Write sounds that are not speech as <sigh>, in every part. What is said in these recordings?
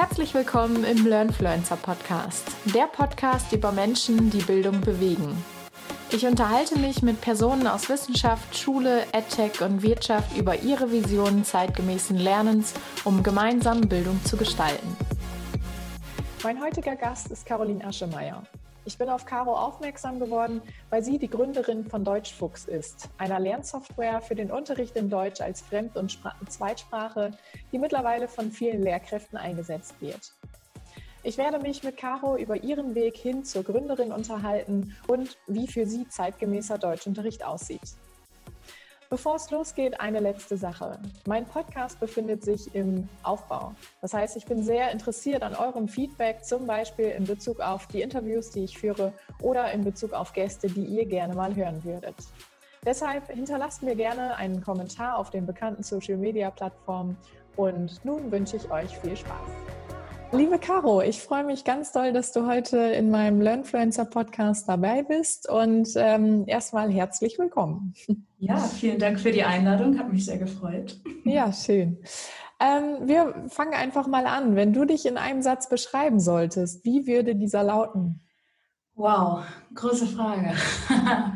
Herzlich willkommen im Learnfluencer Podcast, der Podcast über Menschen, die Bildung bewegen. Ich unterhalte mich mit Personen aus Wissenschaft, Schule, EdTech und Wirtschaft über ihre Visionen zeitgemäßen Lernens, um gemeinsam Bildung zu gestalten. Mein heutiger Gast ist Caroline Aschemeyer. Ich bin auf Caro aufmerksam geworden, weil sie die Gründerin von Deutschfuchs ist, einer Lernsoftware für den Unterricht in Deutsch als Fremd- und Zweitsprache, die mittlerweile von vielen Lehrkräften eingesetzt wird. Ich werde mich mit Caro über ihren Weg hin zur Gründerin unterhalten und wie für sie zeitgemäßer Deutschunterricht aussieht. Bevor es losgeht, eine letzte Sache. Mein Podcast befindet sich im Aufbau. Das heißt, ich bin sehr interessiert an eurem Feedback, zum Beispiel in Bezug auf die Interviews, die ich führe oder in Bezug auf Gäste, die ihr gerne mal hören würdet. Deshalb hinterlasst mir gerne einen Kommentar auf den bekannten Social-Media-Plattformen und nun wünsche ich euch viel Spaß. Liebe Caro, ich freue mich ganz doll, dass du heute in meinem Learnfluencer Podcast dabei bist und ähm, erstmal herzlich willkommen. Ja, vielen Dank für die Einladung, hat mich sehr gefreut. Ja, schön. Ähm, wir fangen einfach mal an. Wenn du dich in einem Satz beschreiben solltest, wie würde dieser lauten? Wow, große Frage. <laughs>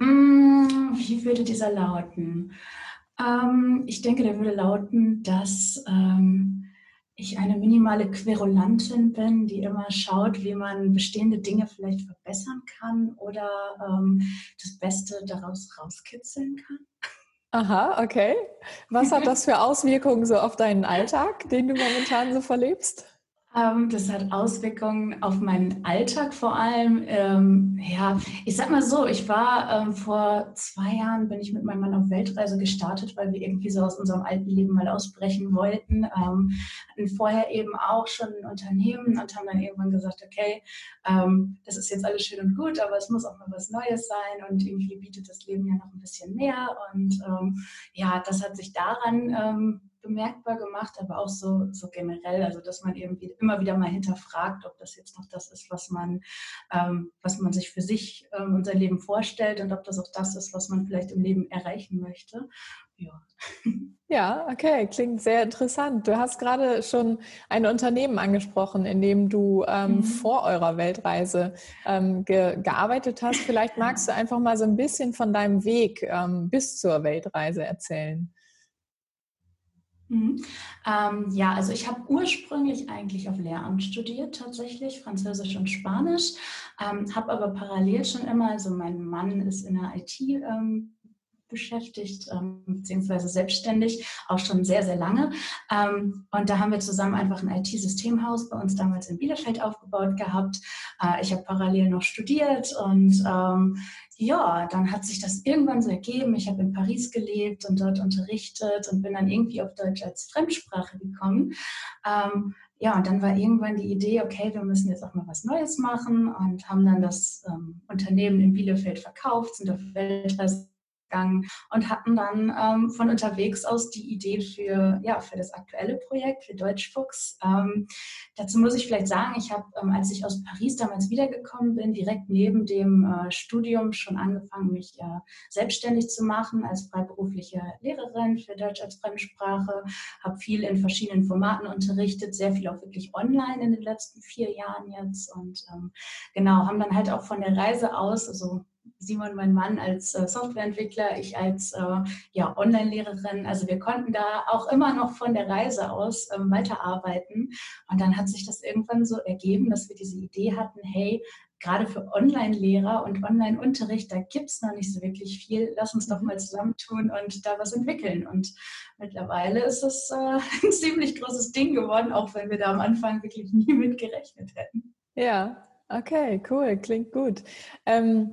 Mm, wie würde dieser lauten? Ähm, ich denke, der würde lauten, dass ähm, ich eine minimale Querulantin bin, die immer schaut, wie man bestehende Dinge vielleicht verbessern kann oder ähm, das Beste daraus rauskitzeln kann. Aha, okay. Was hat das für Auswirkungen so auf deinen Alltag, den du momentan so verlebst? Ähm, das hat Auswirkungen auf meinen Alltag vor allem. Ähm, ja, ich sag mal so, ich war ähm, vor zwei Jahren, bin ich mit meinem Mann auf Weltreise gestartet, weil wir irgendwie so aus unserem alten Leben mal ausbrechen wollten. Ähm, hatten vorher eben auch schon ein Unternehmen und haben dann irgendwann gesagt, okay, ähm, das ist jetzt alles schön und gut, aber es muss auch mal was Neues sein und irgendwie bietet das Leben ja noch ein bisschen mehr. Und ähm, ja, das hat sich daran bemerkbar gemacht, aber auch so, so generell, also dass man irgendwie immer wieder mal hinterfragt, ob das jetzt noch das ist, was man, ähm, was man sich für sich ähm, und sein Leben vorstellt und ob das auch das ist, was man vielleicht im Leben erreichen möchte. Ja. Ja, okay, klingt sehr interessant. Du hast gerade schon ein Unternehmen angesprochen, in dem du ähm, mhm. vor eurer Weltreise ähm, ge gearbeitet hast. Vielleicht magst du einfach mal so ein bisschen von deinem Weg ähm, bis zur Weltreise erzählen. Mhm. Ähm, ja, also ich habe ursprünglich eigentlich auf Lehramt studiert, tatsächlich Französisch und Spanisch, ähm, habe aber parallel schon immer, also mein Mann ist in der IT ähm, beschäftigt, ähm, beziehungsweise selbstständig, auch schon sehr, sehr lange. Ähm, und da haben wir zusammen einfach ein IT-Systemhaus bei uns damals in Bielefeld aufgebaut gehabt. Äh, ich habe parallel noch studiert und ähm, ja, dann hat sich das irgendwann so ergeben. Ich habe in Paris gelebt und dort unterrichtet und bin dann irgendwie auf Deutsch als Fremdsprache gekommen. Ähm, ja, und dann war irgendwann die Idee, okay, wir müssen jetzt auch mal was Neues machen und haben dann das ähm, Unternehmen in Bielefeld verkauft, sind auf Weltreise gegangen und hatten dann ähm, von unterwegs aus die Idee für, ja, für das aktuelle Projekt, für Deutschfuchs. Ähm, dazu muss ich vielleicht sagen, ich habe, ähm, als ich aus Paris damals wiedergekommen bin, direkt neben dem äh, Studium schon angefangen, mich äh, selbstständig zu machen als freiberufliche Lehrerin für Deutsch als Fremdsprache, habe viel in verschiedenen Formaten unterrichtet, sehr viel auch wirklich online in den letzten vier Jahren jetzt und ähm, genau, haben dann halt auch von der Reise aus, also Simon, mein Mann, als äh, Softwareentwickler, ich als äh, ja, Online-Lehrerin. Also wir konnten da auch immer noch von der Reise aus ähm, weiterarbeiten. Und dann hat sich das irgendwann so ergeben, dass wir diese Idee hatten, hey, gerade für Online-Lehrer und Online-Unterricht, da gibt es noch nicht so wirklich viel. Lass uns doch mal zusammentun und da was entwickeln. Und mittlerweile ist es äh, <laughs> ein ziemlich großes Ding geworden, auch wenn wir da am Anfang wirklich nie mit gerechnet hätten. Ja, okay, cool, klingt gut. Ähm,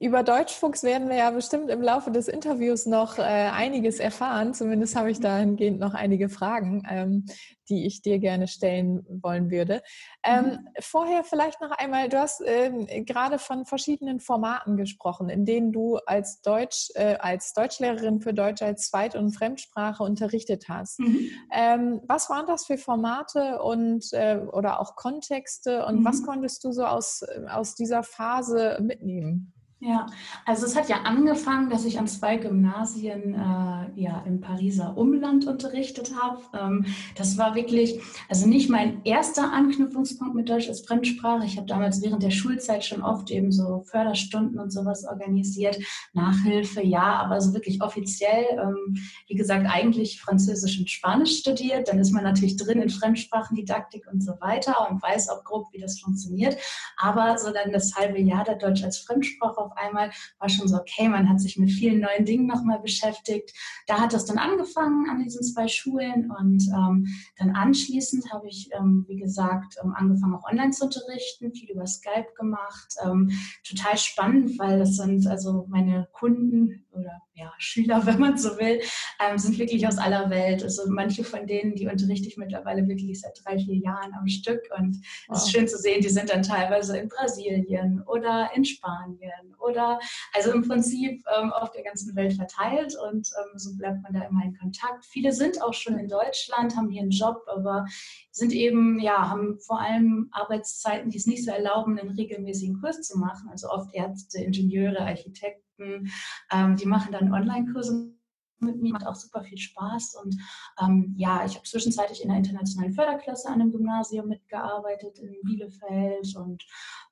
über Deutschfuchs werden wir ja bestimmt im Laufe des Interviews noch äh, einiges erfahren. Zumindest habe ich dahingehend noch einige Fragen, ähm, die ich dir gerne stellen wollen würde. Ähm, mhm. Vorher vielleicht noch einmal, du hast ähm, gerade von verschiedenen Formaten gesprochen, in denen du als Deutsch, äh, als Deutschlehrerin für Deutsch als Zweit- und Fremdsprache unterrichtet hast. Mhm. Ähm, was waren das für Formate und äh, oder auch Kontexte und mhm. was konntest du so aus, aus dieser Phase mitnehmen? Ja, also es hat ja angefangen, dass ich an zwei Gymnasien äh, ja, im Pariser Umland unterrichtet habe. Ähm, das war wirklich, also nicht mein erster Anknüpfungspunkt mit Deutsch als Fremdsprache. Ich habe damals während der Schulzeit schon oft eben so Förderstunden und sowas organisiert, Nachhilfe, ja, aber so wirklich offiziell, ähm, wie gesagt, eigentlich Französisch und Spanisch studiert. Dann ist man natürlich drin in Fremdsprachendidaktik und so weiter und weiß auch grob, wie das funktioniert. Aber so dann das halbe Jahr der Deutsch als Fremdsprache auf einmal war schon so, okay, man hat sich mit vielen neuen Dingen nochmal beschäftigt. Da hat das dann angefangen an diesen zwei Schulen und ähm, dann anschließend habe ich, ähm, wie gesagt, ähm, angefangen auch online zu unterrichten, viel über Skype gemacht. Ähm, total spannend, weil das sind also meine Kunden oder ja, <laughs> Schüler, wenn man so will, ähm, sind wirklich aus aller Welt. Also manche von denen, die unterrichte ich mittlerweile wirklich seit drei, vier Jahren am Stück. Und es wow. ist schön zu sehen, die sind dann teilweise in Brasilien oder in Spanien oder also im Prinzip ähm, auf der ganzen Welt verteilt. Und ähm, so bleibt man da immer in Kontakt. Viele sind auch schon in Deutschland, haben hier einen Job, aber sind eben, ja, haben vor allem Arbeitszeiten, die es nicht so erlauben, einen regelmäßigen Kurs zu machen. Also oft Ärzte, Ingenieure, Architekten Projekten. Ähm, die machen dann Online-Kurse mit mir, macht auch super viel Spaß. Und ähm, ja, ich habe zwischenzeitlich in der internationalen Förderklasse an einem Gymnasium mitgearbeitet in Bielefeld. Und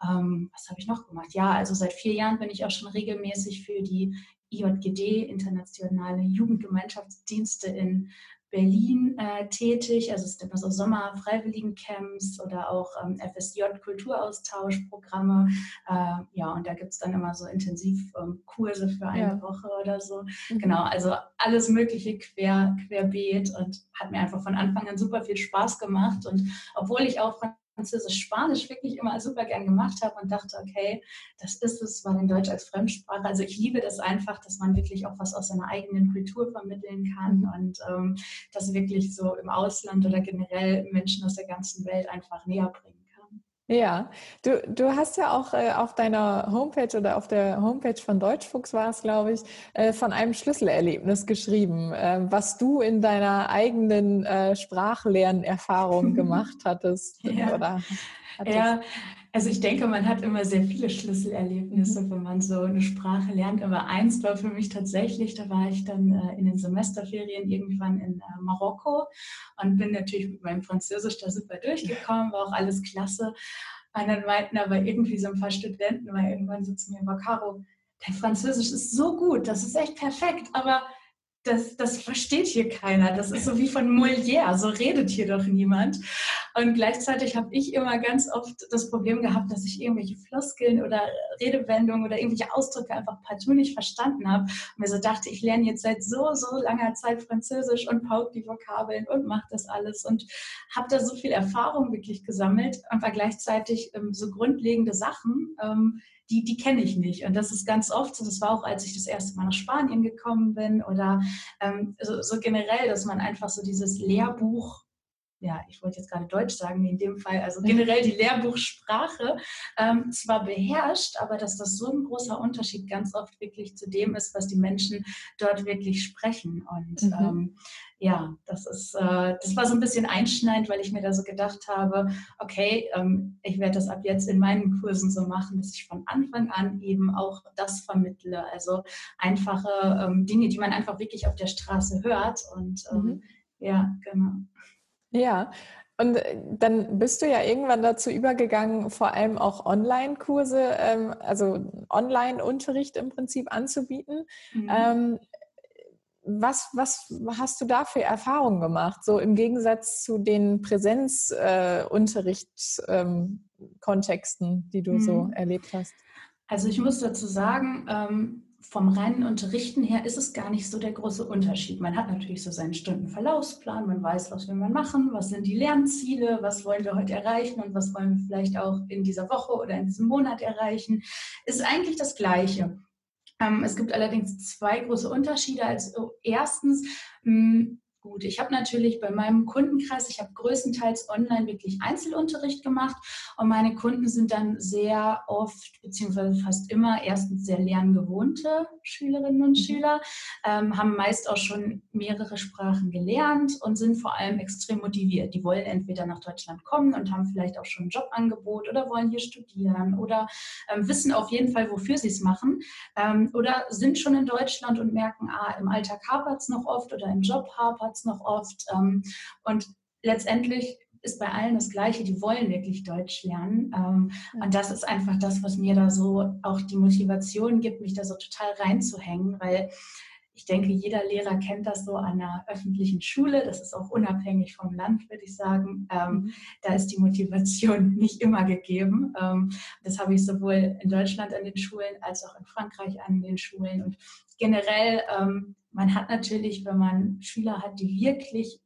ähm, was habe ich noch gemacht? Ja, also seit vier Jahren bin ich auch schon regelmäßig für die IJGD, Internationale Jugendgemeinschaftsdienste in Berlin äh, tätig. Also es sind immer so Sommer-Freiwilligen-Camps oder auch ähm, FSJ-Kulturaustauschprogramme. Äh, ja, und da gibt es dann immer so Intensivkurse ähm, für eine ja. Woche oder so. Mhm. Genau, also alles Mögliche quer, querbeet und hat mir einfach von Anfang an super viel Spaß gemacht. Und obwohl ich auch Französisch, Spanisch wirklich immer super gern gemacht habe und dachte, okay, das ist es, war in Deutsch als Fremdsprache. Also ich liebe das einfach, dass man wirklich auch was aus seiner eigenen Kultur vermitteln kann mhm. und ähm, das wirklich so im Ausland oder generell Menschen aus der ganzen Welt einfach näher bringen. Ja, du, du hast ja auch äh, auf deiner Homepage oder auf der Homepage von Deutschfuchs war es, glaube ich, äh, von einem Schlüsselerlebnis geschrieben, äh, was du in deiner eigenen äh, Sprachlernerfahrung <laughs> gemacht hattest. ja. Oder hattest. ja, also ich denke, man hat immer sehr viele Schlüsselerlebnisse, wenn man so eine Sprache lernt. Aber eins war für mich tatsächlich, da war ich dann äh, in den Semesterferien irgendwann in äh, Marokko und bin natürlich mit meinem Französisch da super durchgekommen, war auch alles klasse. Und dann meinten aber irgendwie so ein paar Studenten mal irgendwann so zu mir, Caro, dein Französisch ist so gut, das ist echt perfekt, aber das, das versteht hier keiner. Das ist so wie von Molière, so redet hier doch niemand. Und gleichzeitig habe ich immer ganz oft das Problem gehabt, dass ich irgendwelche Floskeln oder Redewendungen oder irgendwelche Ausdrücke einfach partout nicht verstanden habe. Und mir so dachte, ich lerne jetzt seit so, so langer Zeit Französisch und pauke die Vokabeln und mache das alles und habe da so viel Erfahrung wirklich gesammelt, aber gleichzeitig ähm, so grundlegende Sachen, ähm, die, die kenne ich nicht. Und das ist ganz oft so, das war auch, als ich das erste Mal nach Spanien gekommen bin oder ähm, so, so generell, dass man einfach so dieses Lehrbuch ja, ich wollte jetzt gerade Deutsch sagen, in dem Fall, also generell die Lehrbuchsprache ähm, zwar beherrscht, aber dass das so ein großer Unterschied ganz oft wirklich zu dem ist, was die Menschen dort wirklich sprechen. Und mhm. ähm, ja, das ist, äh, das war so ein bisschen einschneidend, weil ich mir da so gedacht habe, okay, ähm, ich werde das ab jetzt in meinen Kursen so machen, dass ich von Anfang an eben auch das vermittle. Also einfache ähm, Dinge, die man einfach wirklich auf der Straße hört. Und ähm, mhm. ja, genau. Ja, und äh, dann bist du ja irgendwann dazu übergegangen, vor allem auch Online-Kurse, ähm, also Online-Unterricht im Prinzip anzubieten. Mhm. Was, was hast du da für Erfahrungen gemacht, so im Gegensatz zu den Präsenzunterrichtskontexten, äh, ähm, die du mhm. so erlebt hast? Also ich muss dazu sagen, ähm, vom reinen Unterrichten her ist es gar nicht so der große Unterschied. Man hat natürlich so seinen Stundenverlaufsplan, man weiß, was will man machen, was sind die Lernziele, was wollen wir heute erreichen und was wollen wir vielleicht auch in dieser Woche oder in diesem Monat erreichen. Ist eigentlich das Gleiche. Ähm, es gibt allerdings zwei große Unterschiede. Also erstens, hm, gut. Ich habe natürlich bei meinem Kundenkreis, ich habe größtenteils online wirklich Einzelunterricht gemacht und meine Kunden sind dann sehr oft beziehungsweise fast immer erstens sehr lerngewohnte Schülerinnen und mhm. Schüler, ähm, haben meist auch schon mehrere Sprachen gelernt und sind vor allem extrem motiviert. Die wollen entweder nach Deutschland kommen und haben vielleicht auch schon ein Jobangebot oder wollen hier studieren oder ähm, wissen auf jeden Fall, wofür sie es machen ähm, oder sind schon in Deutschland und merken, ah, im Alltag hapert es noch oft oder im Job hapert es noch oft. Ähm, und letztendlich ist bei allen das Gleiche, die wollen wirklich Deutsch lernen. Ähm, und das ist einfach das, was mir da so auch die Motivation gibt, mich da so total reinzuhängen, weil ich denke, jeder Lehrer kennt das so an einer öffentlichen Schule. Das ist auch unabhängig vom Land, würde ich sagen. Ähm, mhm. da ist die Motivation <laughs> nicht immer gegeben. Ähm, das habe ich sowohl in Deutschland an den Schulen als auch in Frankreich an den Schulen. Und generell ähm, man hat natürlich, wenn man Schüler hat, die wirklich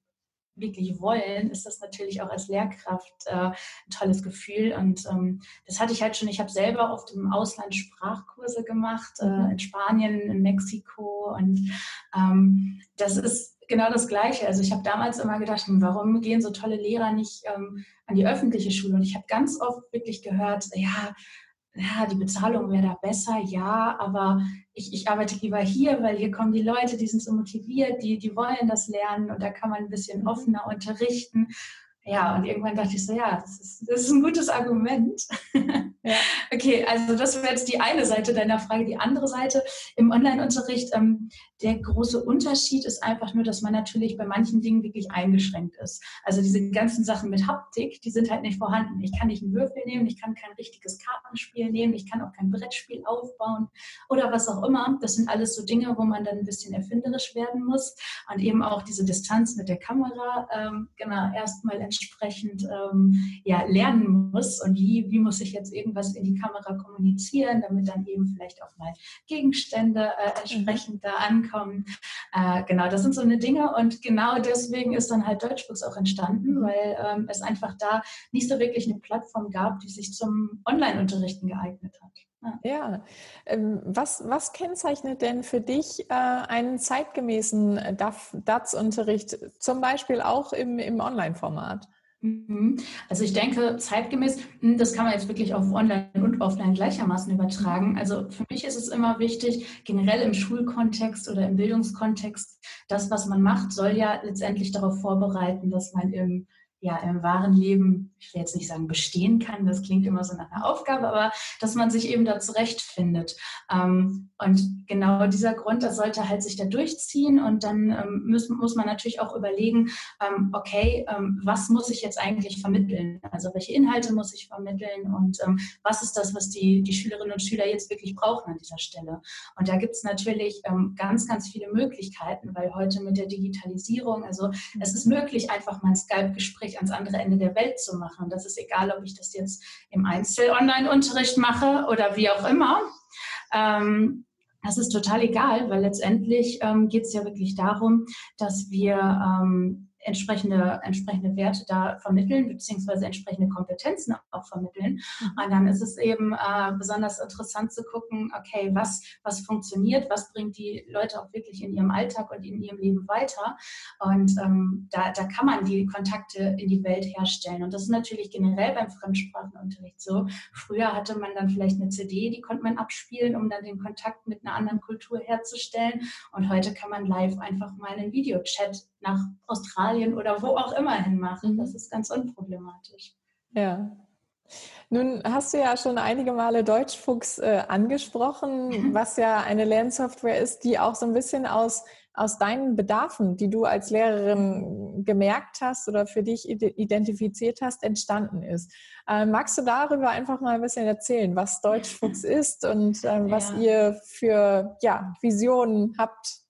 wirklich wollen, ist das natürlich auch als Lehrkraft äh, ein tolles Gefühl. Und ähm, das hatte ich halt schon. Ich habe selber oft im Ausland Sprachkurse gemacht, äh, mhm. in Spanien, in Mexiko. Und ähm, das ist genau das Gleiche. Also ich habe damals immer gedacht, hm, warum gehen so tolle Lehrer nicht ähm, an die öffentliche Schule? Und ich habe ganz oft wirklich gehört, ja, ja, die Bezahlung wäre da besser, ja, aber ich, ich arbeite lieber hier, weil hier kommen die Leute, die sind so motiviert, die, die wollen das lernen und da kann man ein bisschen offener unterrichten. Ja, und irgendwann dachte ich so, ja, das ist, das ist ein gutes Argument. Ja. <laughs> Okay, also das wäre jetzt die eine Seite deiner Frage. Die andere Seite im Online-Unterricht, ähm, der große Unterschied ist einfach nur, dass man natürlich bei manchen Dingen wirklich eingeschränkt ist. Also diese ganzen Sachen mit Haptik, die sind halt nicht vorhanden. Ich kann nicht einen Würfel nehmen, ich kann kein richtiges Kartenspiel nehmen, ich kann auch kein Brettspiel aufbauen oder was auch immer. Das sind alles so Dinge, wo man dann ein bisschen erfinderisch werden muss und eben auch diese Distanz mit der Kamera ähm, genau erstmal entsprechend ähm, ja, lernen muss und wie, wie muss ich jetzt irgendwas in die Kamera kommunizieren, damit dann eben vielleicht auch mal Gegenstände äh, entsprechend da ankommen. Äh, genau, das sind so eine Dinge und genau deswegen ist dann halt Deutschbooks auch entstanden, weil ähm, es einfach da nicht so wirklich eine Plattform gab, die sich zum Online-Unterrichten geeignet hat. Ja, ähm, was, was kennzeichnet denn für dich äh, einen zeitgemäßen DATS-Unterricht, zum Beispiel auch im, im Online-Format? Mhm. Also ich denke, zeitgemäß, hm, das kann man jetzt wirklich auf Online und Offline gleichermaßen übertragen. Also für mich ist es immer wichtig, generell im Schulkontext oder im Bildungskontext, das, was man macht, soll ja letztendlich darauf vorbereiten, dass man im ja im wahren Leben, ich will jetzt nicht sagen bestehen kann, das klingt immer so nach einer Aufgabe, aber dass man sich eben da zurechtfindet. Ähm, und genau dieser Grund, das sollte halt sich da durchziehen und dann ähm, muss, muss man natürlich auch überlegen, ähm, okay, was muss ich jetzt eigentlich vermitteln? Also welche Inhalte muss ich vermitteln und was ist das, was die, die Schülerinnen und Schüler jetzt wirklich brauchen an dieser Stelle? Und da gibt es natürlich ganz, ganz viele Möglichkeiten, weil heute mit der Digitalisierung, also es ist möglich, einfach mal ein Skype-Gespräch ans andere Ende der Welt zu machen. Das ist egal, ob ich das jetzt im Einzel-Online-Unterricht mache oder wie auch immer. Ähm, das ist total egal, weil letztendlich ähm, geht es ja wirklich darum, dass wir ähm, entsprechende, entsprechende Werte da vermitteln, beziehungsweise entsprechende Kompetenzen auch vermitteln. Mhm. Und dann ist es eben äh, besonders interessant zu gucken, okay, was, was funktioniert, was bringt die Leute auch wirklich in ihrem Alltag und in ihrem Leben weiter. Und ähm, da, da kann man die Kontakte in die Welt herstellen. Und das ist natürlich generell beim Fremdsprachenunterricht so. Früher hatte man dann vielleicht eine CD, die konnte man abspielen, um dann den Kontakt mit einer anderen Kultur herzustellen. Und heute kann man live einfach mal einen Videochat nach Australien oder wo auch immer hin machen. Das mhm. ist ganz unproblematisch. Ja. Nun hast du ja schon einige Male Deutschfuchs äh, angesprochen, mhm. was ja eine Lernsoftware ist, die auch so ein bisschen aus, aus deinen Bedarfen, die du als Lehrerin gemerkt hast oder für dich identifiziert hast, entstanden ist. Äh, magst du darüber einfach mal ein bisschen erzählen, was Deutschfuchs <laughs> ist und äh, was ja. ihr für ja, Visionen habt.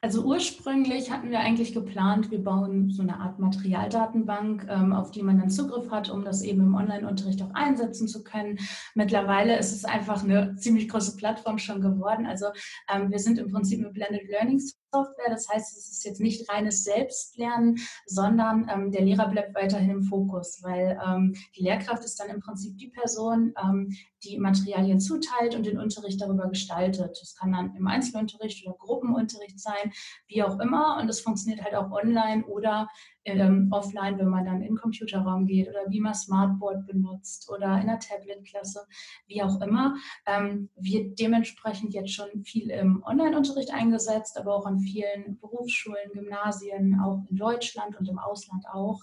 Also ursprünglich hatten wir eigentlich geplant, wir bauen so eine Art Materialdatenbank, ähm, auf die man dann Zugriff hat, um das eben im Online-Unterricht auch einsetzen zu können. Mittlerweile ist es einfach eine ziemlich große Plattform schon geworden. Also ähm, wir sind im Prinzip eine Blended Learning Software. Das heißt, es ist jetzt nicht reines Selbstlernen, sondern ähm, der Lehrer bleibt weiterhin im Fokus, weil ähm, die Lehrkraft ist dann im Prinzip die Person, ähm, die Materialien zuteilt und den Unterricht darüber gestaltet. Das kann dann im Einzelunterricht oder Gruppenunterricht sein, wie auch immer. Und es funktioniert halt auch online oder ähm, offline, wenn man dann in den Computerraum geht oder wie man Smartboard benutzt oder in der Tablet-Klasse, wie auch immer. Ähm, wird dementsprechend jetzt schon viel im Online-Unterricht eingesetzt, aber auch an vielen Berufsschulen, Gymnasien, auch in Deutschland und im Ausland auch.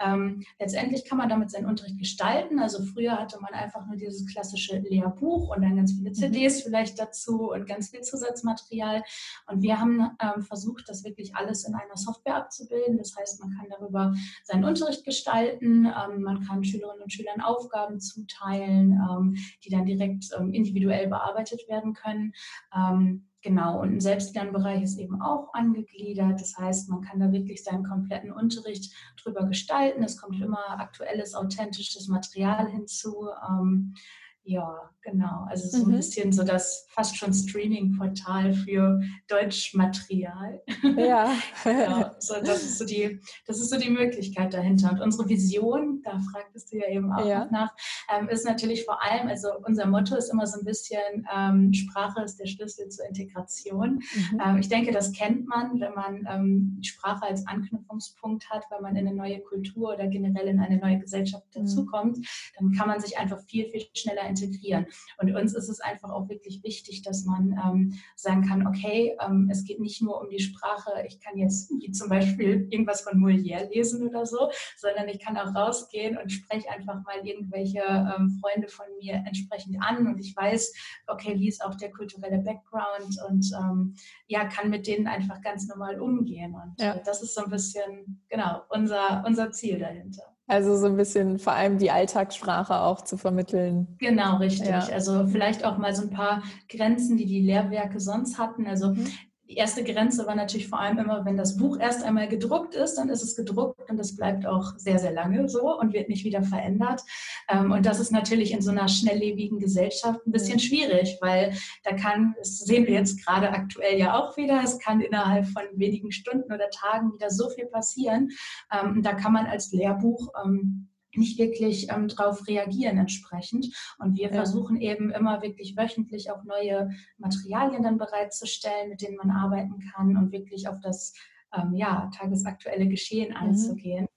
Ähm, letztendlich kann man damit seinen Unterricht gestalten. Also früher hatte man einfach nur dieses klassische Lehrbuch und dann ganz viele mhm. CDs vielleicht dazu und ganz viel Zusatzmaterial. Und wir haben ähm, versucht, das wirklich alles in einer Software abzubilden. Das heißt, man kann darüber seinen Unterricht gestalten, ähm, man kann Schülerinnen und Schülern Aufgaben zuteilen, ähm, die dann direkt ähm, individuell bearbeitet werden können. Ähm, Genau, und ein Selbstlernbereich ist eben auch angegliedert. Das heißt, man kann da wirklich seinen kompletten Unterricht drüber gestalten. Es kommt immer aktuelles, authentisches Material hinzu. Ähm, ja, genau. Also so ein mhm. bisschen so das fast schon Streaming-Portal für Deutschmaterial. Ja. <laughs> genau. So, das, ist so die, das ist so die Möglichkeit dahinter. Und unsere Vision, da fragtest du ja eben auch ja. nach, ähm, ist natürlich vor allem, also unser Motto ist immer so ein bisschen, ähm, Sprache ist der Schlüssel zur Integration. Mhm. Ähm, ich denke, das kennt man, wenn man ähm, Sprache als Anknüpfungspunkt hat, wenn man in eine neue Kultur oder generell in eine neue Gesellschaft mhm. dazukommt, dann kann man sich einfach viel, viel schneller integrieren. Und uns ist es einfach auch wirklich wichtig, dass man ähm, sagen kann, okay, ähm, es geht nicht nur um die Sprache, ich kann jetzt wie zum Beispiel irgendwas von Molière lesen oder so, sondern ich kann auch rausgehen und spreche einfach mal irgendwelche ähm, Freunde von mir entsprechend an und ich weiß, okay, wie ist auch der kulturelle Background und ähm, ja, kann mit denen einfach ganz normal umgehen. Und ja. das ist so ein bisschen, genau, unser, unser Ziel dahinter. Also so ein bisschen vor allem die Alltagssprache auch zu vermitteln. Genau, richtig. Ja. Also vielleicht auch mal so ein paar Grenzen, die die Lehrwerke sonst hatten. Also mhm. Die erste Grenze war natürlich vor allem immer, wenn das Buch erst einmal gedruckt ist, dann ist es gedruckt und es bleibt auch sehr, sehr lange so und wird nicht wieder verändert. Ähm, und das ist natürlich in so einer schnelllebigen Gesellschaft ein bisschen schwierig, weil da kann, das sehen wir jetzt gerade aktuell ja auch wieder, es kann innerhalb von wenigen Stunden oder Tagen wieder so viel passieren. Ähm, da kann man als Lehrbuch ähm, nicht wirklich ähm, darauf reagieren entsprechend. Und wir ja. versuchen eben immer wirklich wöchentlich auch neue Materialien dann bereitzustellen, mit denen man arbeiten kann und wirklich auf das ähm, ja, tagesaktuelle Geschehen mhm. einzugehen.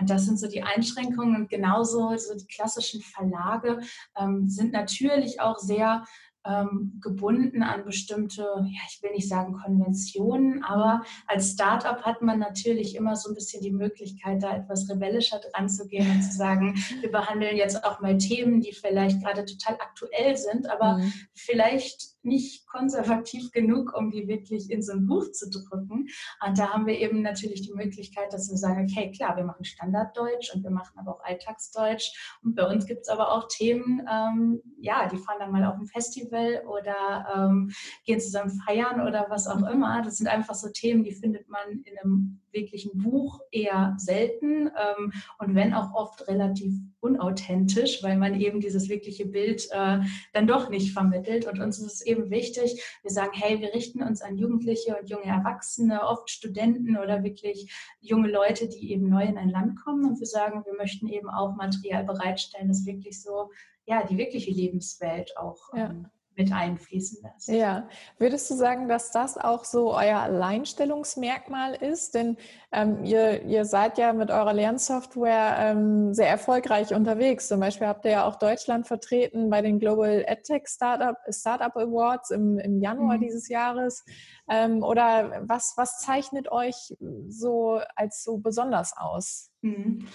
Und das sind so die Einschränkungen und genauso so die klassischen Verlage ähm, sind natürlich auch sehr ähm, gebunden an bestimmte, ja, ich will nicht sagen Konventionen, aber als Startup hat man natürlich immer so ein bisschen die Möglichkeit, da etwas rebellischer dran zu gehen und zu sagen, <laughs> wir behandeln jetzt auch mal Themen, die vielleicht gerade total aktuell sind, aber mhm. vielleicht nicht konservativ genug, um die wirklich in so ein Buch zu drücken. Und da haben wir eben natürlich die Möglichkeit, dass wir sagen, okay, klar, wir machen Standarddeutsch und wir machen aber auch Alltagsdeutsch. Und bei uns gibt es aber auch Themen, ähm, ja, die fahren dann mal auf ein Festival oder ähm, gehen zusammen feiern oder was auch immer. Das sind einfach so Themen, die findet man in einem wirklichen Buch eher selten ähm, und wenn auch oft relativ unauthentisch, weil man eben dieses wirkliche Bild äh, dann doch nicht vermittelt. Und uns ist es eben wichtig, wir sagen, hey, wir richten uns an Jugendliche und junge Erwachsene, oft Studenten oder wirklich junge Leute, die eben neu in ein Land kommen. Und wir sagen, wir möchten eben auch Material bereitstellen, das wirklich so, ja, die wirkliche Lebenswelt auch ja. Mit einfließen lässt. Ja, würdest du sagen, dass das auch so euer Alleinstellungsmerkmal ist? Denn ähm, ihr, ihr seid ja mit eurer Lernsoftware ähm, sehr erfolgreich unterwegs. Zum Beispiel habt ihr ja auch Deutschland vertreten bei den Global EdTech Startup, Startup Awards im, im Januar mhm. dieses Jahres. Ähm, oder was, was zeichnet euch so als so besonders aus? Mhm.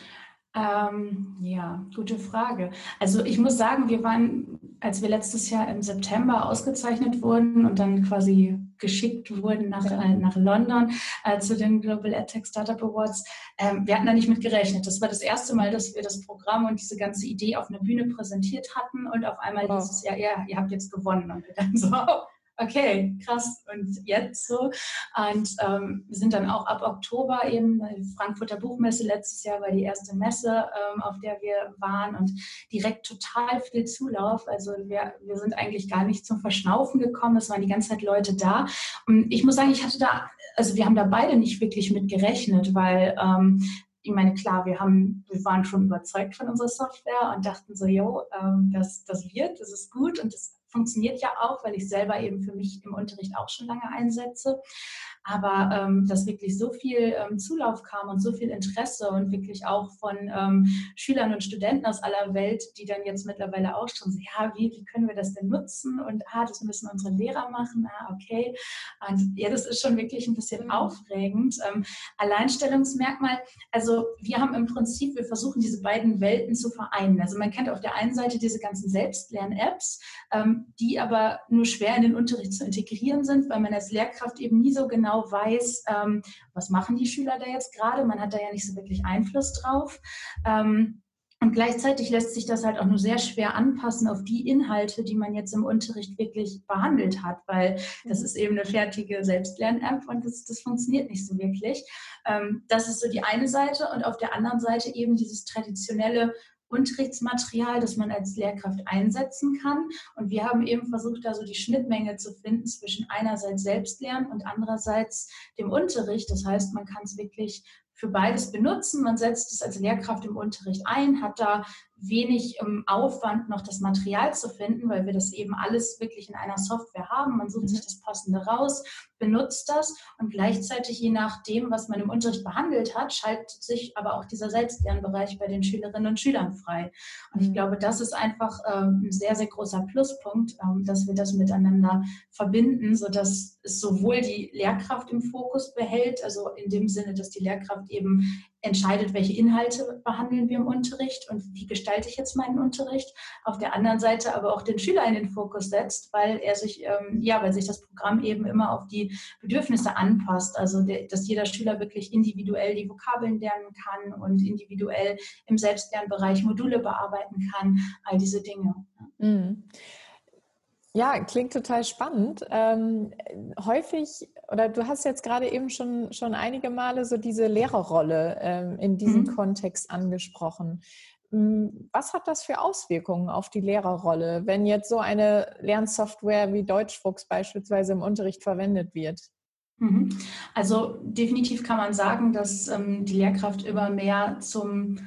Ähm, ja, gute Frage. Also ich muss sagen, wir waren, als wir letztes Jahr im September ausgezeichnet wurden und dann quasi geschickt wurden nach, ja. äh, nach London äh, zu den Global EdTech Startup Awards, ähm, wir hatten da nicht mit gerechnet. Das war das erste Mal, dass wir das Programm und diese ganze Idee auf einer Bühne präsentiert hatten und auf einmal wow. dieses Jahr, ja, ihr habt jetzt gewonnen. Und wir dann so, <laughs> okay, krass. Und jetzt so. Und ähm, wir sind dann auch ab Oktober eben, Frankfurter Buchmesse letztes Jahr war die erste Messe, ähm, auf der wir waren und direkt total viel Zulauf. Also wir, wir sind eigentlich gar nicht zum Verschnaufen gekommen. Es waren die ganze Zeit Leute da. Und ich muss sagen, ich hatte da, also wir haben da beide nicht wirklich mit gerechnet, weil ähm, ich meine, klar, wir haben, wir waren schon überzeugt von unserer Software und dachten so, jo, ähm, das, das wird, das ist gut und das funktioniert ja auch, weil ich selber eben für mich im Unterricht auch schon lange einsetze. Aber ähm, dass wirklich so viel ähm, Zulauf kam und so viel Interesse und wirklich auch von ähm, Schülern und Studenten aus aller Welt, die dann jetzt mittlerweile auch schon so, ja, wie, wie können wir das denn nutzen? Und ah, das müssen unsere Lehrer machen, ah, okay. Und ja, das ist schon wirklich ein bisschen mhm. aufregend. Ähm, Alleinstellungsmerkmal, also wir haben im Prinzip, wir versuchen diese beiden Welten zu vereinen. Also man kennt auf der einen Seite diese ganzen Selbstlern-Apps, ähm, die aber nur schwer in den Unterricht zu integrieren sind, weil man als Lehrkraft eben nie so genau genau weiß, ähm, was machen die Schüler da jetzt gerade. Man hat da ja nicht so wirklich Einfluss drauf. Ähm, und gleichzeitig lässt sich das halt auch nur sehr schwer anpassen auf die Inhalte, die man jetzt im Unterricht wirklich behandelt hat, weil das mhm. ist eben eine fertige Selbstlern-App und das, das, funktioniert nicht so wirklich. Ähm, das ist so die eine Seite und auf der anderen Seite eben dieses traditionelle Unterrichtsmaterial, das man als Lehrkraft einsetzen kann. Und wir haben eben versucht, da so die Schnittmenge zu finden zwischen einerseits Selbstlernen und andererseits dem Unterricht. Das heißt, man kann es wirklich für beides benutzen. Man setzt es als Lehrkraft im Unterricht ein, hat da wenig ähm, Aufwand, noch das Material zu finden, weil wir das eben alles wirklich in einer Software haben. Man sucht sich mhm. das Passende raus, benutzt das und gleichzeitig, je nachdem, was man im Unterricht behandelt hat, schaltet sich aber auch dieser Selbstlernbereich bei den Schülerinnen und Schülern frei. Und ich mhm. glaube, das ist einfach ähm, ein sehr, sehr großer Pluspunkt, ähm, dass wir das miteinander verbinden, sodass es sowohl die Lehrkraft im Fokus behält, also in dem Sinne, dass die Lehrkraft eben entscheidet, welche Inhalte behandeln wir im Unterricht und wie gestalte ich jetzt meinen Unterricht. Auf der anderen Seite aber auch den Schüler in den Fokus setzt, weil er sich, ähm, ja, weil sich das Programm eben immer auf die Bedürfnisse anpasst. Also, der, dass jeder Schüler wirklich individuell die Vokabeln lernen kann und individuell im Selbstlernbereich Module bearbeiten kann, all diese Dinge. Mhm. Ja, klingt total spannend. Ähm, häufig, oder du hast jetzt gerade eben schon, schon einige Male so diese Lehrerrolle ähm, in diesem mhm. Kontext angesprochen. Hm, was hat das für Auswirkungen auf die Lehrerrolle, wenn jetzt so eine Lernsoftware wie Deutschfuchs beispielsweise im Unterricht verwendet wird? Mhm. Also definitiv kann man sagen, dass ähm, die Lehrkraft immer mehr zum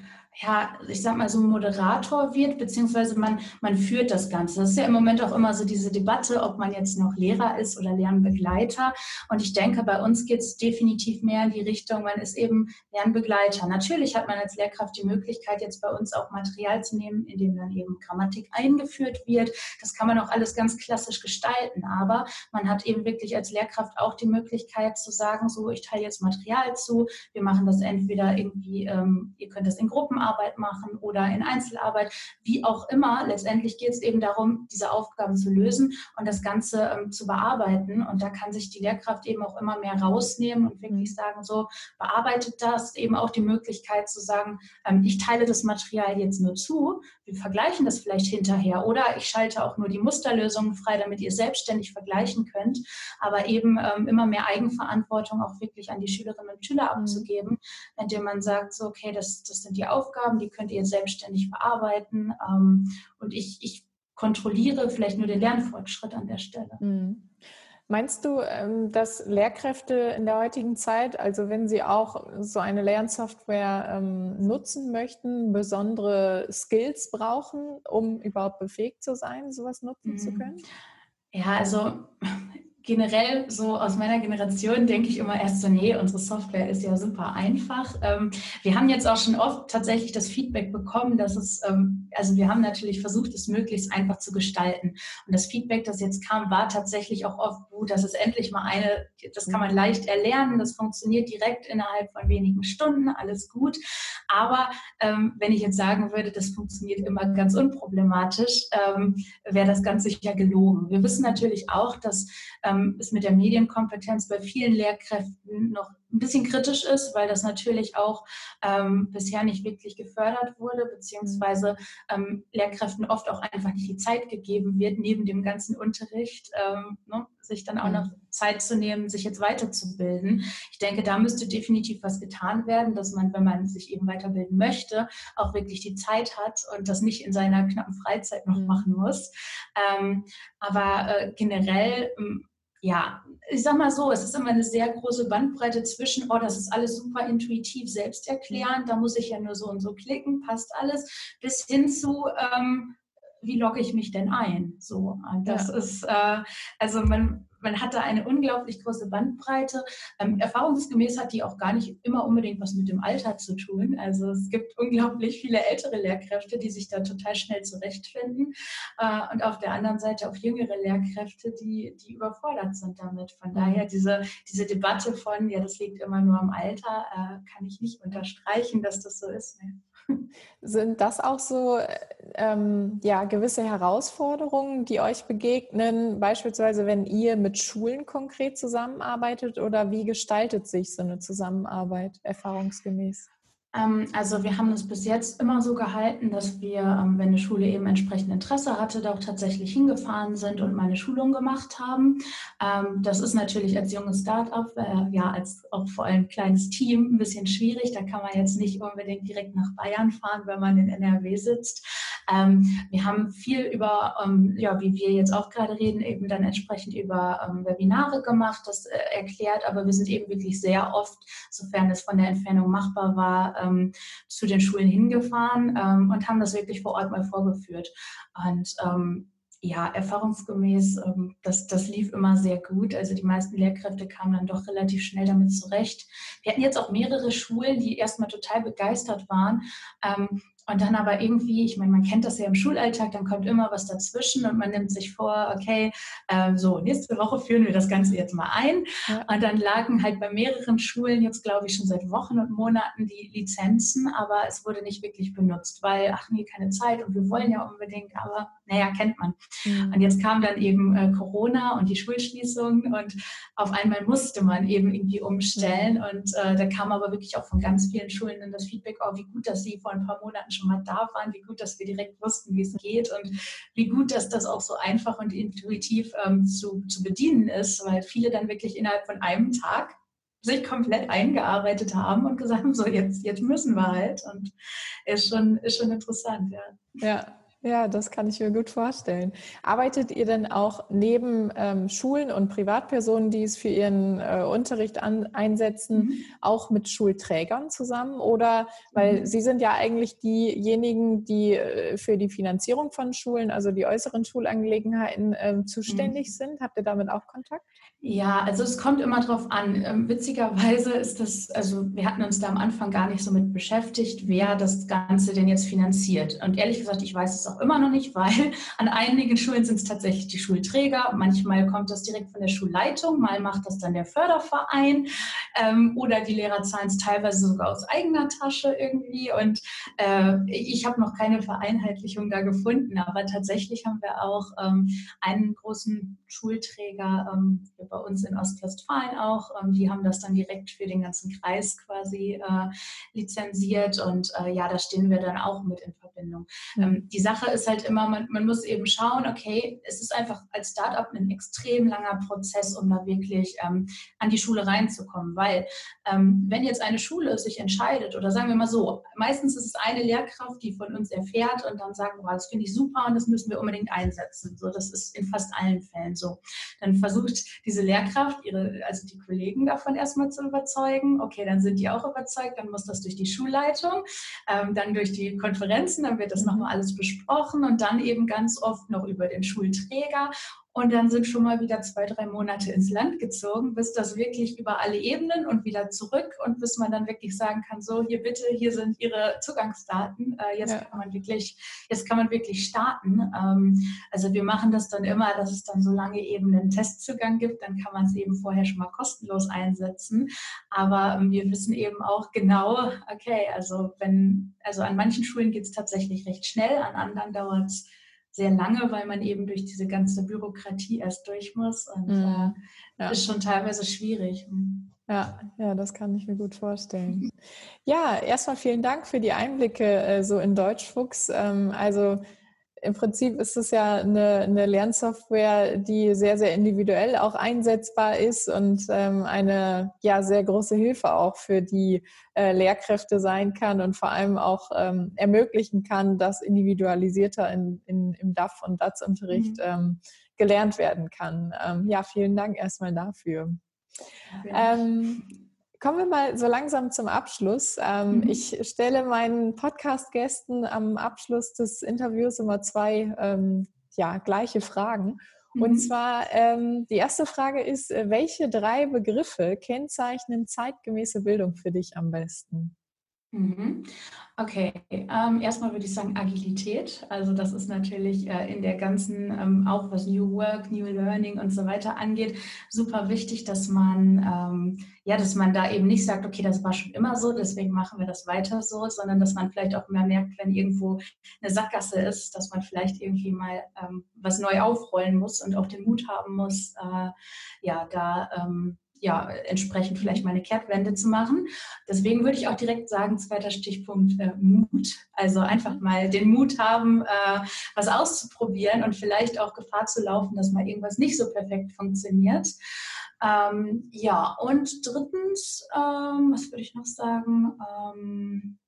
ja, ich sag mal, so Moderator wird, beziehungsweise man, man führt das Ganze. Das ist ja im Moment auch immer so diese Debatte, ob man jetzt noch Lehrer ist oder Lernbegleiter. Und ich denke, bei uns geht es definitiv mehr in die Richtung, man ist eben Lernbegleiter. Natürlich hat man als Lehrkraft die Möglichkeit, jetzt bei uns auch Material zu nehmen, in dem dann eben Grammatik eingeführt wird. Das kann man auch alles ganz klassisch gestalten. Aber man hat eben wirklich als Lehrkraft auch die Möglichkeit zu sagen, so, ich teile jetzt Material zu. Wir machen das entweder irgendwie, ähm, ihr könnt das in Gruppen Gruppenarbeit machen oder in Einzelarbeit, wie auch immer. Letztendlich geht es eben darum, diese Aufgaben zu lösen und das Ganze ähm, zu bearbeiten. Und da kann sich die Lehrkraft eben auch immer mehr rausnehmen und wirklich sagen, so bearbeitet das, eben auch die Möglichkeit zu sagen, ähm, ich teile das Material jetzt nur zu, wir vergleichen das vielleicht hinterher oder ich schalte auch nur die Musterlösungen frei, damit ihr selbstständig vergleichen könnt, aber eben ähm, immer mehr Eigenverantwortung auch wirklich an die Schülerinnen und Schüler mhm. abzugeben, indem man sagt, so, okay, das, das sind die Aufgaben, Aufgaben, die könnt ihr selbstständig bearbeiten. Ähm, und ich, ich kontrolliere vielleicht nur den Lernfortschritt an der Stelle. Mhm. Meinst du, ähm, dass Lehrkräfte in der heutigen Zeit, also wenn sie auch so eine Lernsoftware ähm, nutzen möchten, besondere Skills brauchen, um überhaupt befähigt zu sein, sowas nutzen mhm. zu können? Ja, also generell so aus meiner Generation denke ich immer erst so, nee, unsere Software ist ja super einfach. Ähm, wir haben jetzt auch schon oft tatsächlich das Feedback bekommen, dass es, ähm, also wir haben natürlich versucht, es möglichst einfach zu gestalten. Und das Feedback, das jetzt kam, war tatsächlich auch oft gut, dass es endlich mal eine, das kann man leicht erlernen, das funktioniert direkt innerhalb von wenigen Stunden, alles gut. Aber ähm, wenn ich jetzt sagen würde, das funktioniert immer ganz unproblematisch, ähm, wäre das ganz sicher gelogen. Wir wissen natürlich auch, dass ähm, es mit der Medienkompetenz bei vielen Lehrkräften noch ein bisschen kritisch ist, weil das natürlich auch ähm, bisher nicht wirklich gefördert wurde, beziehungsweise ähm, Lehrkräften oft auch einfach nicht die Zeit gegeben wird, neben dem ganzen Unterricht, ähm, ne, sich dann auch noch Zeit zu nehmen, sich jetzt weiterzubilden. Ich denke, da müsste definitiv was getan werden, dass man, wenn man sich eben weiterbilden möchte, auch wirklich die Zeit hat und das nicht in seiner knappen Freizeit noch mhm. machen muss. Ähm, aber äh, generell ähm, ja, ich sag mal so, es ist immer eine sehr große Bandbreite zwischen, oh, das ist alles super intuitiv selbsterklärend, da muss ich ja nur so und so klicken, passt alles, bis hin zu, ähm, wie logge ich mich denn ein? So, das ja. ist, äh, also man, man hat da eine unglaublich große Bandbreite. Ähm, erfahrungsgemäß hat die auch gar nicht immer unbedingt was mit dem Alter zu tun. Also es gibt unglaublich viele ältere Lehrkräfte, die sich da total schnell zurechtfinden. Äh, und auf der anderen Seite auch jüngere Lehrkräfte, die, die überfordert sind damit. Von daher diese, diese Debatte von, ja, das liegt immer nur am Alter, äh, kann ich nicht unterstreichen, dass das so ist. Ne? Sind das auch so ähm, ja, gewisse Herausforderungen, die euch begegnen, beispielsweise wenn ihr mit Schulen konkret zusammenarbeitet oder wie gestaltet sich so eine Zusammenarbeit erfahrungsgemäß? Ähm, also wir haben es bis jetzt immer so gehalten, dass wir, ähm, wenn eine Schule eben entsprechend Interesse hatte, da auch tatsächlich hingefahren sind und meine Schulung gemacht haben. Ähm, das ist natürlich als junges Start-up, äh, ja, als auch vor allem kleines Team ein bisschen schwierig. Da kann man jetzt nicht unbedingt direkt nach Bayern fahren, wenn man in NRW sitzt. Wir haben viel über, ja, wie wir jetzt auch gerade reden, eben dann entsprechend über Webinare gemacht, das äh, erklärt, aber wir sind eben wirklich sehr oft, sofern es von der Entfernung machbar war, ähm, zu den Schulen hingefahren ähm, und haben das wirklich vor Ort mal vorgeführt. Und ähm, ja, erfahrungsgemäß, ähm, das, das lief immer sehr gut. Also die meisten Lehrkräfte kamen dann doch relativ schnell damit zurecht. Wir hatten jetzt auch mehrere Schulen, die erstmal total begeistert waren. Ähm, und dann aber irgendwie, ich meine, man kennt das ja im Schulalltag, dann kommt immer was dazwischen und man nimmt sich vor, okay, äh, so, nächste Woche führen wir das Ganze jetzt mal ein. Ja. Und dann lagen halt bei mehreren Schulen jetzt, glaube ich, schon seit Wochen und Monaten die Lizenzen, aber es wurde nicht wirklich benutzt, weil, ach nee, keine Zeit und wir wollen ja unbedingt, aber naja, kennt man. Mhm. Und jetzt kam dann eben äh, Corona und die Schulschließung und auf einmal musste man eben irgendwie umstellen. Mhm. Und äh, da kam aber wirklich auch von ganz vielen Schulen dann das Feedback, oh, wie gut, dass sie vor ein paar Monaten schon mal da waren, wie gut, dass wir direkt wussten, wie es geht und wie gut, dass das auch so einfach und intuitiv ähm, zu, zu bedienen ist, weil viele dann wirklich innerhalb von einem Tag sich komplett eingearbeitet haben und gesagt haben, so jetzt, jetzt müssen wir halt. Und ist schon, ist schon interessant, ja. Ja, ja, das kann ich mir gut vorstellen. Arbeitet ihr denn auch neben ähm, Schulen und Privatpersonen, die es für ihren äh, Unterricht an, einsetzen, mhm. auch mit Schulträgern zusammen? Oder, weil mhm. Sie sind ja eigentlich diejenigen, die äh, für die Finanzierung von Schulen, also die äußeren Schulangelegenheiten äh, zuständig mhm. sind. Habt ihr damit auch Kontakt? Ja, also es kommt immer drauf an. Ähm, witzigerweise ist das, also wir hatten uns da am Anfang gar nicht so mit beschäftigt, wer das Ganze denn jetzt finanziert. Und ehrlich gesagt, ich weiß es auch immer noch nicht, <laughs> weil an einigen Schulen sind es tatsächlich die Schulträger. Manchmal kommt das direkt von der Schulleitung, mal macht das dann der Förderverein ähm, oder die Lehrer zahlen es teilweise sogar aus eigener Tasche irgendwie. Und äh, ich habe noch keine Vereinheitlichung da gefunden, aber tatsächlich haben wir auch ähm, einen großen Schulträger. Ähm, bei uns in Ostwestfalen auch. Ähm, die haben das dann direkt für den ganzen Kreis quasi äh, lizenziert und äh, ja, da stehen wir dann auch mit in Verbindung. Mhm. Ähm, die Sache ist halt immer, man, man muss eben schauen, okay, es ist einfach als Startup ein extrem langer Prozess, um da wirklich ähm, an die Schule reinzukommen, weil ähm, wenn jetzt eine Schule sich entscheidet oder sagen wir mal so, meistens ist es eine Lehrkraft, die von uns erfährt und dann sagt, oh, das finde ich super und das müssen wir unbedingt einsetzen. So, das ist in fast allen Fällen so. Dann versucht diese diese Lehrkraft, ihre, also die Kollegen davon erstmal zu überzeugen. Okay, dann sind die auch überzeugt, dann muss das durch die Schulleitung, ähm, dann durch die Konferenzen, dann wird das nochmal alles besprochen und dann eben ganz oft noch über den Schulträger und dann sind schon mal wieder zwei, drei Monate ins Land gezogen, bis das wirklich über alle Ebenen und wieder zurück und bis man dann wirklich sagen kann, so hier bitte, hier sind Ihre Zugangsdaten, äh, jetzt ja. kann man wirklich, jetzt kann man wirklich starten. Ähm, also wir machen das dann immer, dass es dann so lange eben einen Testzugang gibt, dann kann man es eben vorher schon mal kostenlos einsetzen. Aber ähm, wir wissen eben auch genau, okay, also wenn, also an manchen Schulen geht es tatsächlich recht schnell, an anderen dauert es sehr lange, weil man eben durch diese ganze Bürokratie erst durch muss. Und mhm. äh, ja. ist schon teilweise schwierig. Ja, ja, das kann ich mir gut vorstellen. Ja, erstmal vielen Dank für die Einblicke äh, so in Deutschfuchs. Ähm, also im Prinzip ist es ja eine, eine, Lernsoftware, die sehr, sehr individuell auch einsetzbar ist und ähm, eine ja sehr große Hilfe auch für die äh, Lehrkräfte sein kann und vor allem auch ähm, ermöglichen kann, dass individualisierter in, in, im DAF- und DATS-Unterricht mhm. ähm, gelernt werden kann. Ähm, ja, vielen Dank erstmal dafür. Kommen wir mal so langsam zum Abschluss. Ähm, mhm. Ich stelle meinen Podcast-Gästen am Abschluss des Interviews immer zwei ähm, ja, gleiche Fragen. Mhm. Und zwar, ähm, die erste Frage ist, äh, welche drei Begriffe kennzeichnen zeitgemäße Bildung für dich am besten? Mhm. Okay, ähm, erstmal würde ich sagen Agilität. Also das ist natürlich äh, in der ganzen, ähm, auch was New Work, New Learning und so weiter angeht, super wichtig, dass man, ähm, ja, dass man da eben nicht sagt, okay, das war schon immer so, deswegen machen wir das weiter so, sondern dass man vielleicht auch mehr merkt, wenn irgendwo eine Sackgasse ist, dass man vielleicht irgendwie mal ähm, was neu aufrollen muss und auch den Mut haben muss, äh, ja, da ähm, ja, entsprechend vielleicht mal eine Kehrtwende zu machen. Deswegen würde ich auch direkt sagen, zweiter Stichpunkt, äh, Mut. Also einfach mal den Mut haben, äh, was auszuprobieren und vielleicht auch Gefahr zu laufen, dass mal irgendwas nicht so perfekt funktioniert. Ähm, ja, und drittens, ähm, was würde ich noch sagen? Ähm,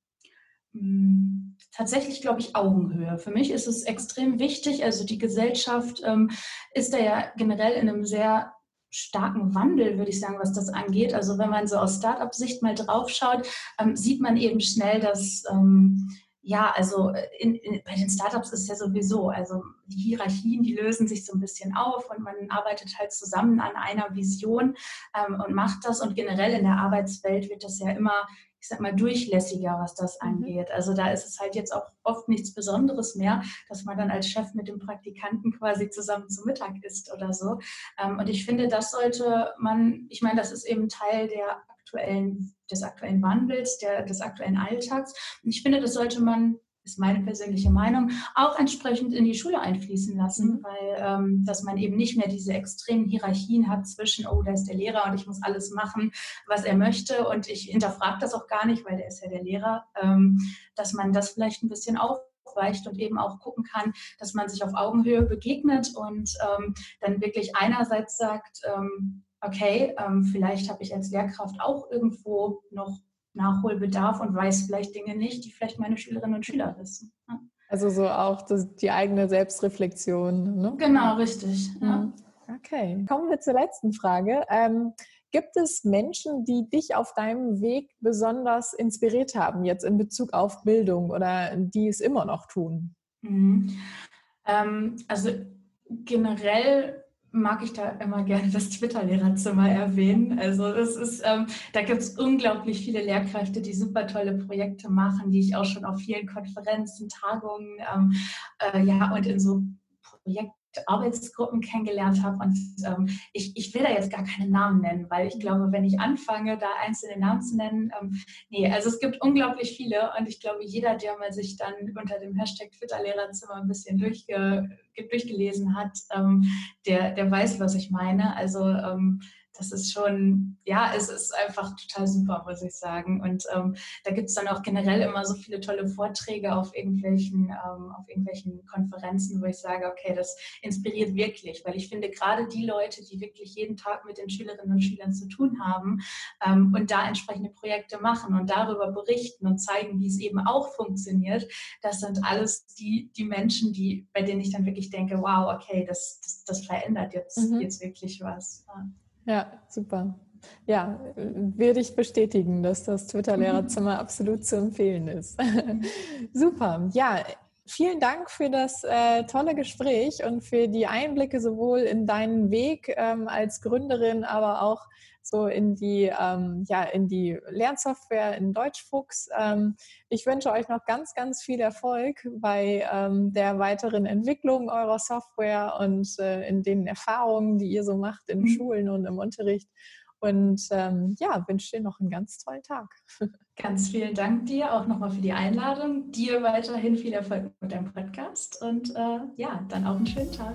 hm, tatsächlich, glaube ich, Augenhöhe. Für mich ist es extrem wichtig. Also die Gesellschaft ähm, ist da ja generell in einem sehr starken Wandel, würde ich sagen, was das angeht. Also wenn man so aus Startup-Sicht mal draufschaut, ähm, sieht man eben schnell, dass ähm, ja, also äh, in, in, bei den Startups ist ja sowieso, also die Hierarchien, die lösen sich so ein bisschen auf und man arbeitet halt zusammen an einer Vision ähm, und macht das. Und generell in der Arbeitswelt wird das ja immer ich sag mal, durchlässiger, was das mhm. angeht. Also da ist es halt jetzt auch oft nichts Besonderes mehr, dass man dann als Chef mit dem Praktikanten quasi zusammen zu Mittag isst oder so. Ähm, und ich finde, das sollte man, ich meine, das ist eben Teil der aktuellen, des aktuellen Wandels, der, des aktuellen Alltags. Und ich finde, das sollte man ist meine persönliche Meinung, auch entsprechend in die Schule einfließen lassen, mhm. weil ähm, dass man eben nicht mehr diese extremen Hierarchien hat zwischen, oh, da ist der Lehrer und ich muss alles machen, was er möchte und ich hinterfrage das auch gar nicht, weil der ist ja der Lehrer, ähm, dass man das vielleicht ein bisschen aufweicht und eben auch gucken kann, dass man sich auf Augenhöhe begegnet und ähm, dann wirklich einerseits sagt, ähm, okay, ähm, vielleicht habe ich als Lehrkraft auch irgendwo noch Nachholbedarf und weiß vielleicht Dinge nicht, die vielleicht meine Schülerinnen und Schüler wissen. Ja. Also so auch das, die eigene Selbstreflexion. Ne? Genau, richtig. Ja. Mhm. Okay, kommen wir zur letzten Frage. Ähm, gibt es Menschen, die dich auf deinem Weg besonders inspiriert haben, jetzt in Bezug auf Bildung oder die es immer noch tun? Mhm. Ähm, also generell mag ich da immer gerne das Twitter-Lehrerzimmer erwähnen. Also das ist, ähm, da gibt es unglaublich viele Lehrkräfte, die super tolle Projekte machen, die ich auch schon auf vielen Konferenzen, Tagungen, ähm, äh, ja und in so Projekten Arbeitsgruppen kennengelernt habe. Und ähm, ich, ich will da jetzt gar keine Namen nennen, weil ich glaube, wenn ich anfange, da einzelne Namen zu nennen, ähm, nee, also es gibt unglaublich viele und ich glaube, jeder, der mal sich dann unter dem Hashtag Twitter-Lehrerzimmer ein bisschen durchge, durchgelesen hat, ähm, der, der weiß, was ich meine. Also ähm, das ist schon, ja, es ist einfach total super, muss ich sagen. Und ähm, da gibt es dann auch generell immer so viele tolle Vorträge auf irgendwelchen, ähm, auf irgendwelchen Konferenzen, wo ich sage, okay, das inspiriert wirklich, weil ich finde, gerade die Leute, die wirklich jeden Tag mit den Schülerinnen und Schülern zu tun haben ähm, und da entsprechende Projekte machen und darüber berichten und zeigen, wie es eben auch funktioniert, das sind alles die, die Menschen, die, bei denen ich dann wirklich denke, wow, okay, das, das, das verändert jetzt, mhm. jetzt wirklich was. Ja. Ja, super. Ja, würde ich bestätigen, dass das Twitter-Lehrerzimmer <laughs> absolut zu empfehlen ist. <laughs> super. Ja, vielen Dank für das äh, tolle Gespräch und für die Einblicke sowohl in deinen Weg ähm, als Gründerin, aber auch so in die, ähm, ja, in die Lernsoftware in Deutschfuchs. Ähm, ich wünsche euch noch ganz, ganz viel Erfolg bei ähm, der weiteren Entwicklung eurer Software und äh, in den Erfahrungen, die ihr so macht in mhm. Schulen und im Unterricht. Und ähm, ja, wünsche dir noch einen ganz tollen Tag. Ganz vielen Dank dir auch nochmal für die Einladung. Dir weiterhin viel Erfolg mit deinem Podcast und äh, ja, dann auch einen schönen Tag.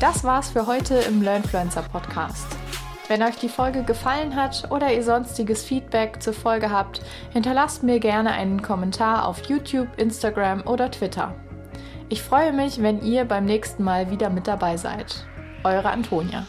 Das war's für heute im Learnfluencer Podcast. Wenn euch die Folge gefallen hat oder ihr sonstiges Feedback zur Folge habt, hinterlasst mir gerne einen Kommentar auf YouTube, Instagram oder Twitter. Ich freue mich, wenn ihr beim nächsten Mal wieder mit dabei seid. Eure Antonia.